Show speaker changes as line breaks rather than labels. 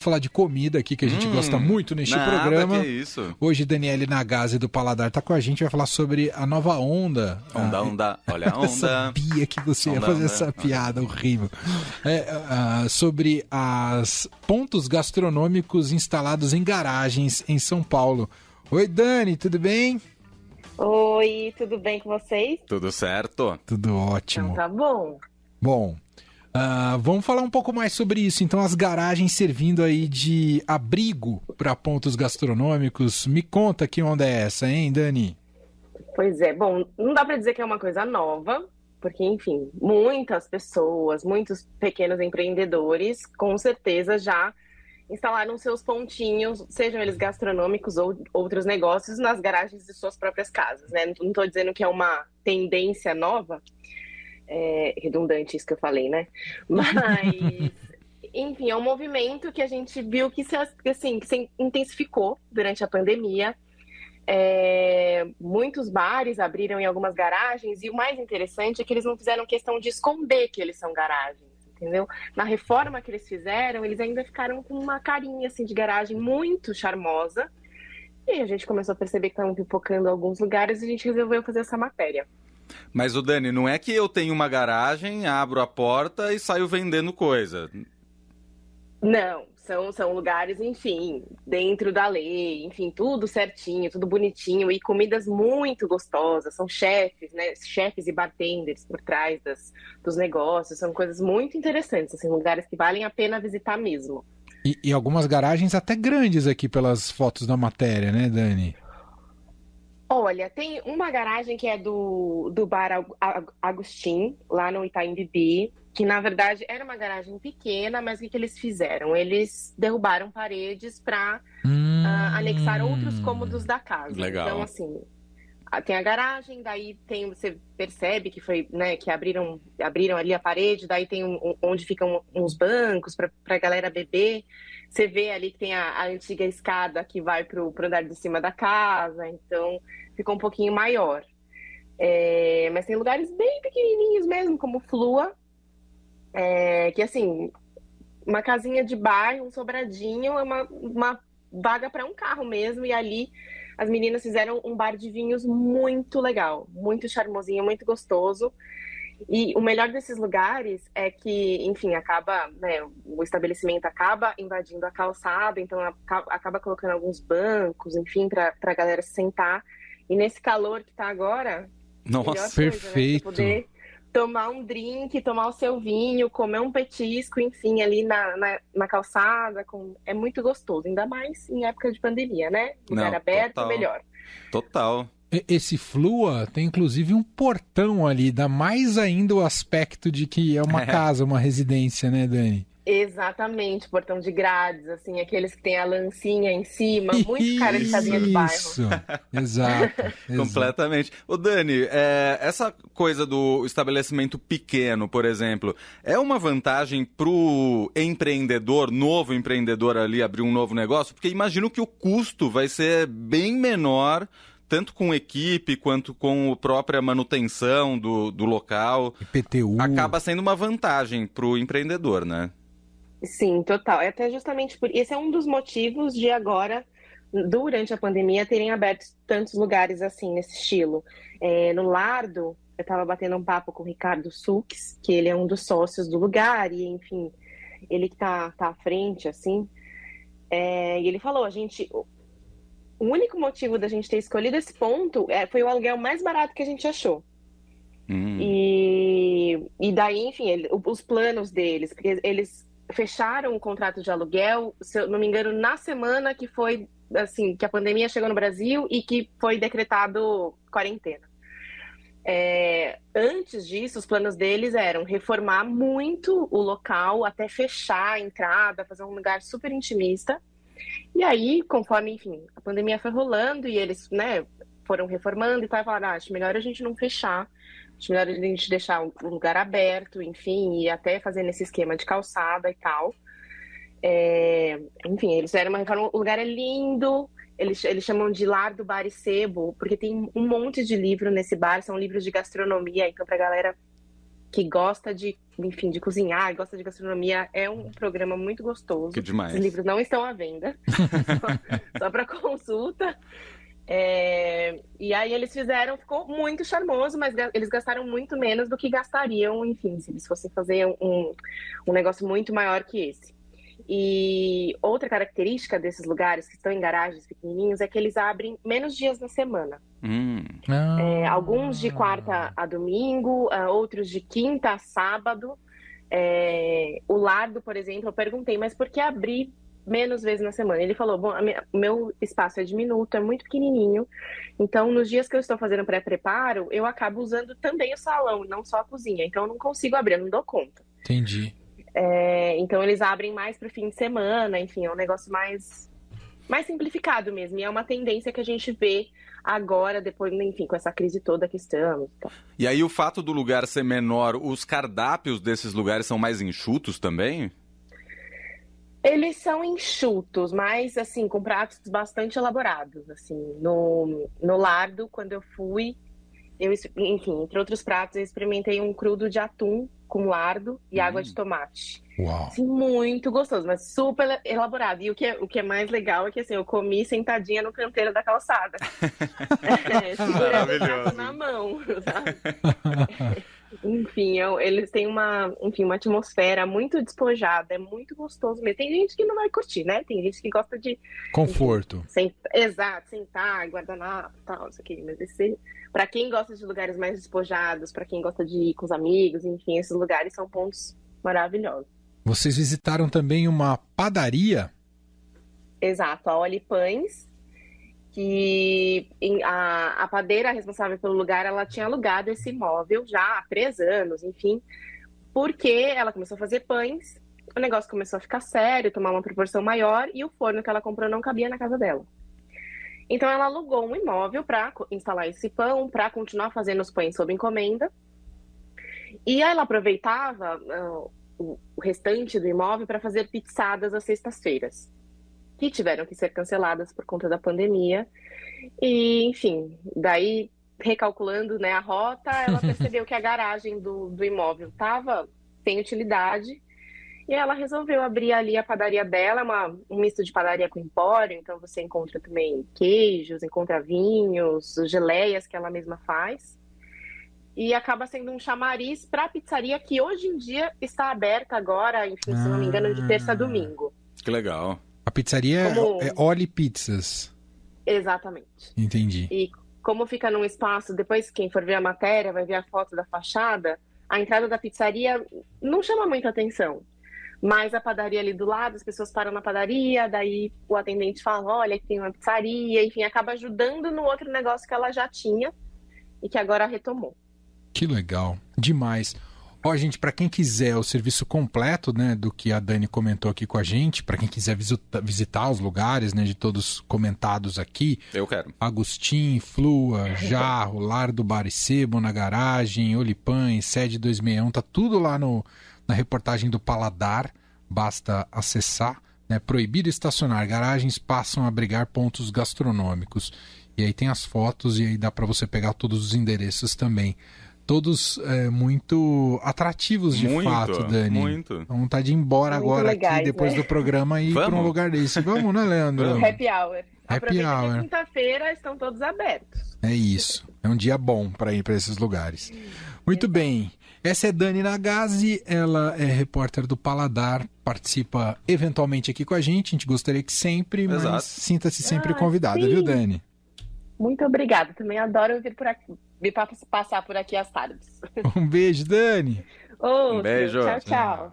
falar de comida aqui, que a gente
Hum,
gosta muito neste
nada,
programa.
que isso.
Hoje, Daniele Nagase do Paladar tá com a gente, vai falar sobre a nova onda.
Onda,
Ah,
onda, olha a
Eu
onda.
sabia que você ia
Onda,
fazer
onda.
essa piada horrível. É, ah, sobre as pontos gastronômicos instalados em garagens em São Paulo. Oi, Dani, tudo bem?
Oi, tudo bem com vocês?
Tudo certo?
Tudo ótimo.
Então tá bom.
Bom, ah, vamos falar um pouco mais sobre isso. Então, as garagens servindo aí de abrigo para pontos gastronômicos. Me conta que onda é essa, hein, Dani?
Pois é, bom, não dá pra dizer que é uma coisa nova, porque, enfim, muitas pessoas, muitos pequenos empreendedores, com certeza já instalaram seus pontinhos, sejam eles gastronômicos ou outros negócios, nas garagens de suas próprias casas, né? Não estou dizendo que é uma tendência nova, é redundante isso que eu falei, né? Mas, enfim, é um movimento que a gente viu que se, assim, que se intensificou durante a pandemia. É, muitos bares abriram em algumas garagens e o mais interessante é que eles não fizeram questão de esconder que eles são garagens, entendeu? Na reforma que eles fizeram, eles ainda ficaram com uma carinha assim de garagem muito charmosa. E a gente começou a perceber que estavam pipocando alguns lugares e a gente resolveu fazer essa matéria.
Mas o Dani, não é que eu tenho uma garagem, abro a porta e saio vendendo coisa.
Não, são, são lugares, enfim, dentro da lei, enfim, tudo certinho, tudo bonitinho e comidas muito gostosas. São chefes, né? Chefes e bartenders por trás das, dos negócios. São coisas muito interessantes, assim, lugares que valem a pena visitar mesmo.
E, e algumas garagens até grandes aqui pelas fotos da matéria, né, Dani?
Olha, tem uma garagem que é do, do bar Ag- Ag- Agostinho, lá no Itaim Bibi, que na verdade era uma garagem pequena, mas o que, que eles fizeram? Eles derrubaram paredes para
Hum,
ah, anexar outros cômodos da casa.
Legal.
Então, assim, tem a garagem, daí tem, você percebe que foi, né, que abriram, abriram ali a parede, daí tem um- onde ficam uns bancos para a galera beber. Você vê ali que tem a, a antiga escada que vai pro, pro andar de cima da casa, então ficou um pouquinho maior. É, mas tem lugares bem pequenininhos mesmo, como Flua, é, que assim, uma casinha de bairro, um sobradinho, é uma, uma vaga para um carro mesmo, e ali as meninas fizeram um bar de vinhos muito legal, muito charmosinho, muito gostoso. E o melhor desses lugares é que, enfim, acaba, né, o estabelecimento acaba invadindo a calçada, então aca- acaba colocando alguns bancos, enfim, para a galera se sentar. E nesse calor que tá agora,
Nossa,
coisa, né?
Perfeito.
poder tomar um drink, tomar o seu vinho, comer um petisco, enfim, ali na, na, na calçada, com... é muito gostoso, ainda mais em época de pandemia, né? Lugar
Não,
aberto,
total.
melhor.
total.
E- Esse Flua tem inclusive um portão ali, dá mais ainda o aspecto de que é uma
É.
casa, uma residência, né, Dani?
Exatamente, portão de grades, assim, aqueles que tem a lancinha em cima, muito cara de casinha de bairro.
Isso, exato.
Completamente. Ô Dani, é, essa coisa do estabelecimento pequeno, por exemplo, é uma vantagem pro empreendedor, novo empreendedor ali abrir um novo negócio? Porque imagino que o custo vai ser bem menor, tanto com equipe quanto com a própria manutenção do, do local.
IPTU.
Acaba sendo uma vantagem pro empreendedor, né?
Sim, total. É até justamente por esse é um dos motivos de agora, durante a pandemia, terem aberto tantos lugares assim, nesse estilo. É, no Lardo, eu estava batendo um papo com o Ricardo Sux, que ele é um dos sócios do lugar, e enfim, ele que tá, tá à frente, assim. É, e ele falou, a gente. O único motivo da gente ter escolhido esse ponto é, foi o aluguel mais barato que a gente achou.
Hum.
E, e daí, enfim, ele- os planos deles, porque eles fecharam o contrato de aluguel, se eu não me engano, na semana que foi assim, que a pandemia chegou no Brasil e que foi decretado quarentena. É, antes disso, os planos deles eram reformar muito o local, até fechar a entrada, fazer um lugar super intimista. E aí, conforme, enfim, a pandemia foi rolando e eles, né, foram reformando e tal, falaram, ah, acho melhor a gente não fechar, acho melhor a gente deixar o lugar aberto, enfim, e até fazer nesse esquema de calçada e tal. É, enfim, eles fizeram uma reforma, o lugar é lindo, eles, eles chamam de lar do bar e sebo, porque tem um monte de livro nesse bar, são livros de gastronomia, então pra galera que gosta de enfim, de cozinhar, gosta de gastronomia, é um programa muito gostoso.
Que demais.
Os livros não estão à venda, só, só para consulta. É, e aí eles fizeram, ficou muito charmoso, mas eles gastaram muito menos do que gastariam, enfim, se eles fossem fazer um, um negócio muito maior que esse. E outra característica desses lugares que estão em garagens pequenininhos é que eles abrem menos dias na semana.
Hum.
Ah.
É, alguns de quarta a domingo, uh, outros de quinta a sábado. É, o Lardo, por exemplo, eu perguntei, mas por que abrir menos vezes na semana? Ele falou: bom, o meu espaço é diminuto, é muito pequenininho, então nos dias que eu estou fazendo pré-preparo, eu acabo usando também o salão, não só a cozinha, então eu não consigo abrir, eu não dou conta.
Entendi.
É, então eles abrem mais para o fim de semana, enfim, é um negócio mais, mais simplificado mesmo. E é uma tendência que a gente vê agora, depois, enfim, com essa crise toda que estamos. Então.
E aí o fato do lugar ser menor, os cardápios desses lugares são mais enxutos também?
Eles são enxutos, mas assim, com pratos bastante elaborados. Assim, no, no Lardo, quando eu fui, eu, enfim, entre outros pratos, eu experimentei um crudo de atum com lardo e hum. água de tomate.
Uau.
Assim, muito gostoso, mas super elaborado. E o que, é, o que é mais legal é que assim, eu comi sentadinha no canteiro da calçada. é, segurando na mão, sabe? enfim, eu, eles têm uma, enfim, uma atmosfera muito despojada, é muito gostoso mesmo. Tem gente que não vai curtir, né? Tem gente que gosta de.
Conforto.
Enfim, exato, sentar, guardanapo e tal, isso aqui. Mas esse para quem gosta de lugares mais despojados, para quem gosta de ir com os amigos, enfim, esses lugares são pontos maravilhosos.
Vocês visitaram também uma padaria?
Exato, a Oli Pães, que a, a padeira responsável pelo lugar, ela tinha alugado esse imóvel já há três anos, enfim, porque ela começou a fazer pães, o negócio começou a ficar sério, tomar uma proporção maior, e o forno que ela comprou não cabia na casa dela. Então ela alugou um imóvel para instalar esse pão, para continuar fazendo os pães sob encomenda. E ela aproveitava uh, o restante do imóvel para fazer pizzadas às sextas-feiras, que tiveram que ser canceladas por conta da pandemia. E, enfim, daí recalculando né, a rota, ela percebeu que a garagem do, do imóvel estava sem utilidade e ela resolveu abrir ali a padaria dela, uma, um misto de padaria com empório, então você encontra também queijos, encontra vinhos, geleias que ela mesma faz. E acaba sendo um chamariz para a pizzaria que hoje em dia está aberta agora, enfim, se não me engano, de terça a domingo.
Que legal.
A pizzaria como... é Oli Pizzas.
Exatamente.
Entendi.
E como fica num espaço, depois quem for ver a matéria vai ver a foto da fachada, a entrada da pizzaria não chama muita atenção. Mas a padaria ali do lado, as pessoas param na padaria, daí o atendente fala: olha, que tem uma pizzaria, enfim, acaba ajudando no outro negócio que ela já tinha e que agora retomou.
Que legal, demais. Ó, gente, para quem quiser o serviço completo, né, do que a Dani comentou aqui com a gente, para quem quiser visita, visitar os lugares, né, de todos comentados aqui.
Eu quero.
Agostinho, Flua, Jarro, Lar do Bar e Sebo, na garagem, Olipães, Sede 261, tá tudo lá no, na reportagem do Paladar, basta acessar. Né? Proibido estacionar, garagens passam a abrigar pontos gastronômicos. E aí tem as fotos e aí dá para você pegar todos os endereços também. Todos é, muito atrativos de
muito,
fato, Dani.
Muito.
Dá vontade de ir embora
muito
agora
legais,
aqui, depois
né?
do programa e ir para um lugar desse. Vamos, né, Leandro?
Vamos.
Happy hour.
Happy
Aproveita
hour.
que quinta-feira estão todos abertos.
É isso. É um dia bom para ir para esses lugares. Muito bem. Essa é Dani Nagase, ela é repórter do Paladar, participa eventualmente aqui com a gente. A gente gostaria que sempre, mas sinta-se sempre
Ah,
convidada,
sim.
viu, Dani?
Muito obrigada. Também adoro vir por aqui, pa- passar por aqui às tardes.
Um beijo, Dani.
Outro.
Um beijo.
Tchau, tchau.